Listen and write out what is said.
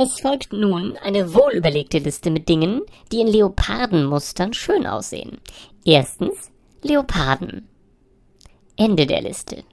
Es folgt nun eine wohlüberlegte Liste mit Dingen, die in Leopardenmustern schön aussehen. Erstens Leoparden. Ende der Liste.